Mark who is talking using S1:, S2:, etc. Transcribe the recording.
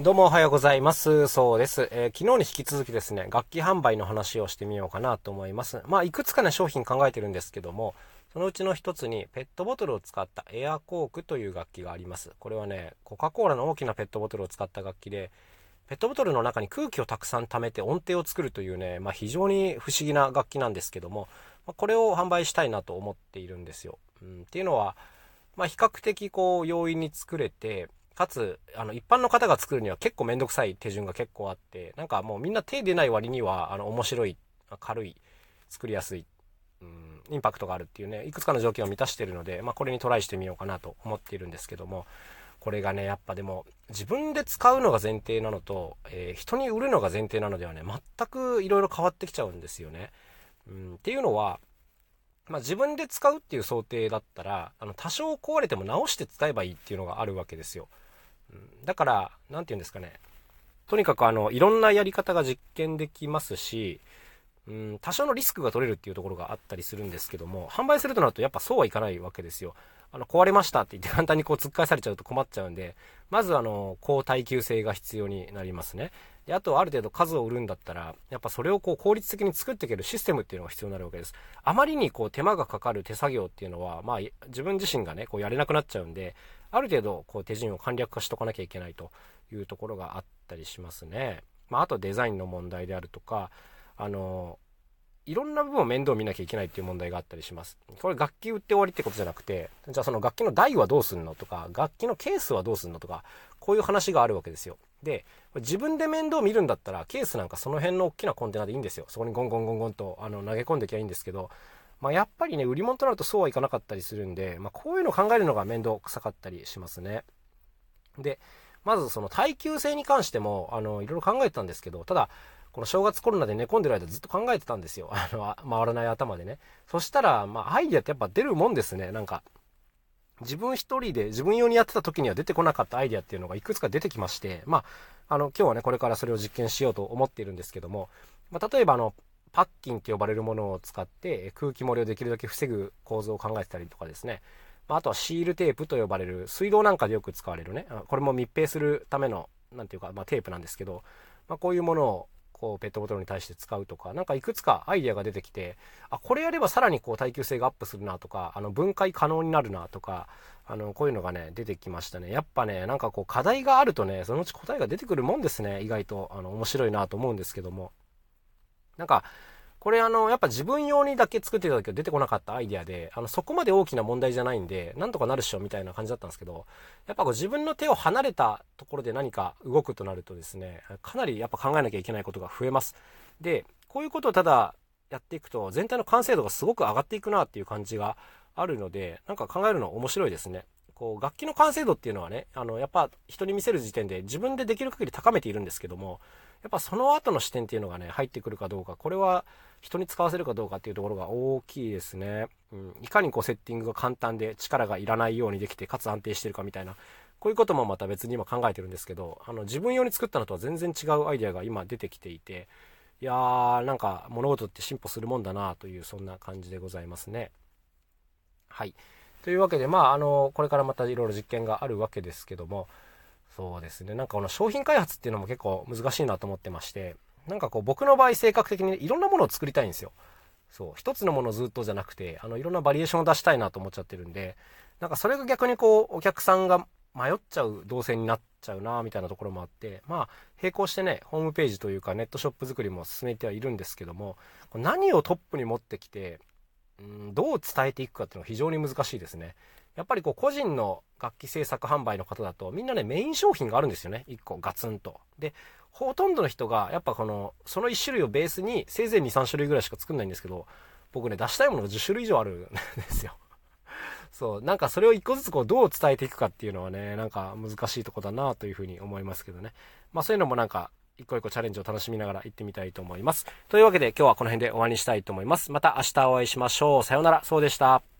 S1: どうもおはようございます。そうです、えー、昨日に引き続きですね、楽器販売の話をしてみようかなと思います。まあ、いくつかね、商品考えてるんですけども、そのうちの一つにペットボトルを使ったエアコークという楽器があります。これはね、コカ・コーラの大きなペットボトルを使った楽器で、ペットボトルの中に空気をたくさん溜めて音程を作るというね、まあ、非常に不思議な楽器なんですけども、まあ、これを販売したいなと思っているんですよ。うん、っていうのは、まあ、比較的こう容易に作れて、かつ、あの、一般の方が作るには結構めんどくさい手順が結構あって、なんかもうみんな手出ない割には、あの、面白い、軽い、作りやすい、うん、インパクトがあるっていうね、いくつかの条件を満たしてるので、まあ、これにトライしてみようかなと思っているんですけども、これがね、やっぱでも、自分で使うのが前提なのと、えー、人に売るのが前提なのではね、全くいろいろ変わってきちゃうんですよね。うん、っていうのは、まあ、自分で使うっていう想定だったら、あの、多少壊れても直して使えばいいっていうのがあるわけですよ。だから、なんて言うんですかね。とにかくあの、いろんなやり方が実験できますし、うん、多少のリスクが取れるっていうところがあったりするんですけども、販売するとなるとやっぱそうはいかないわけですよ。あの、壊れましたって言って簡単にこう突っ返されちゃうと困っちゃうんで、まずあの、高耐久性が必要になりますね。で、あとある程度数を売るんだったら、やっぱそれをこう効率的に作っていけるシステムっていうのが必要になるわけです。あまりにこう手間がかかる手作業っていうのは、まあ自分自身がね、こうやれなくなっちゃうんで、ある程度こう手順を簡略化しとかなきゃいけないというところがあったりしますね。まああとデザインの問題であるとか、あの、いろんな部分を面倒見なきゃいけないっていう問題があったりします。これ楽器売って終わりってことじゃなくて、じゃあその楽器の台はどうすんのとか、楽器のケースはどうすんのとか、こういう話があるわけですよ。で、自分で面倒見るんだったら、ケースなんかその辺の大きなコンテナでいいんですよ。そこにゴンゴンゴンゴンとあの投げ込んできゃいいんですけど、まあ、やっぱりね、売り物となるとそうはいかなかったりするんで、まあ、こういうのを考えるのが面倒くさかったりしますね。で、まずその耐久性に関しても、あの、いろいろ考えてたんですけど、ただ、この正月コロナで寝込んでる間ずっと考えてたんですよ。あの、回らない頭でね。そしたら、まあ、アイディアってやっぱ出るもんですね。なんか、自分一人で自分用にやってた時には出てこなかったアイディアっていうのがいくつか出てきまして、まあ、あの、今日はね、これからそれを実験しようと思っているんですけども、まあ、例えばあの、パッキンって呼ばれるものを使って空気漏れをできるだけ防ぐ構造を考えてたりとかですね、まあ、とはシールテープと呼ばれる水道なんかでよく使われるね、これも密閉するための、なんていうか、まあ、テープなんですけど、まあ、こういうものをこうペットボトルに対して使うとか、なんかいくつかアイデアが出てきて、あ、これやればさらにこう耐久性がアップするなとか、あの分解可能になるなとか、あの、こういうのがね、出てきましたね。やっぱね、なんかこう課題があるとね、そのうち答えが出てくるもんですね。意外と、あの、面白いなと思うんですけども。なんか、これあの、やっぱ自分用にだけ作ってた時は出てこなかったアイデアで、あの、そこまで大きな問題じゃないんで、なんとかなるっしょみたいな感じだったんですけど、やっぱこう自分の手を離れたところで何か動くとなるとですね、かなりやっぱ考えなきゃいけないことが増えます。で、こういうことをただやっていくと、全体の完成度がすごく上がっていくなっていう感じがあるので、なんか考えるの面白いですね。こう、楽器の完成度っていうのはね、あの、やっぱ人に見せる時点で自分でできる限り高めているんですけども、やっぱその後の視点っていうのがね、入ってくるかどうか、これは人に使わせるかどうかっていうところが大きいですね。うん、いかにこうセッティングが簡単で力がいらないようにできて、かつ安定してるかみたいな、こういうこともまた別に今考えてるんですけど、あの自分用に作ったのとは全然違うアイデアが今出てきていて、いやー、なんか物事って進歩するもんだなという、そんな感じでございますね。はい。というわけで、まあ、あの、これからまたいろいろ実験があるわけですけども、そうですね。なんかこの商品開発っていうのも結構難しいなと思ってまして、なんかこう僕の場合性格的に、いろんなものを作りたいんですよ。そう。一つのものずっとじゃなくて、あの、いろんなバリエーションを出したいなと思っちゃってるんで、なんかそれが逆にこう、お客さんが迷っちゃう動線になっちゃうな、みたいなところもあって、まあ、並行してね、ホームページというかネットショップ作りも進めてはいるんですけども、何をトップに持ってきて、うん、どう伝えていくかっていうのは非常に難しいですね。やっぱりこう個人の楽器制作販売の方だとみんなねメイン商品があるんですよね。1個ガツンと。で、ほとんどの人がやっぱこの、その1種類をベースにせいぜい2、3種類ぐらいしか作んないんですけど、僕ね出したいものが10種類以上あるんですよ。そう、なんかそれを1個ずつこうどう伝えていくかっていうのはね、なんか難しいとこだなというふうに思いますけどね。まあそういうのもなんか一個一個チャレンジを楽しみながら行ってみたいと思います。というわけで今日はこの辺で終わりにしたいと思います。また明日お会いしましょう。さようなら。そうでした。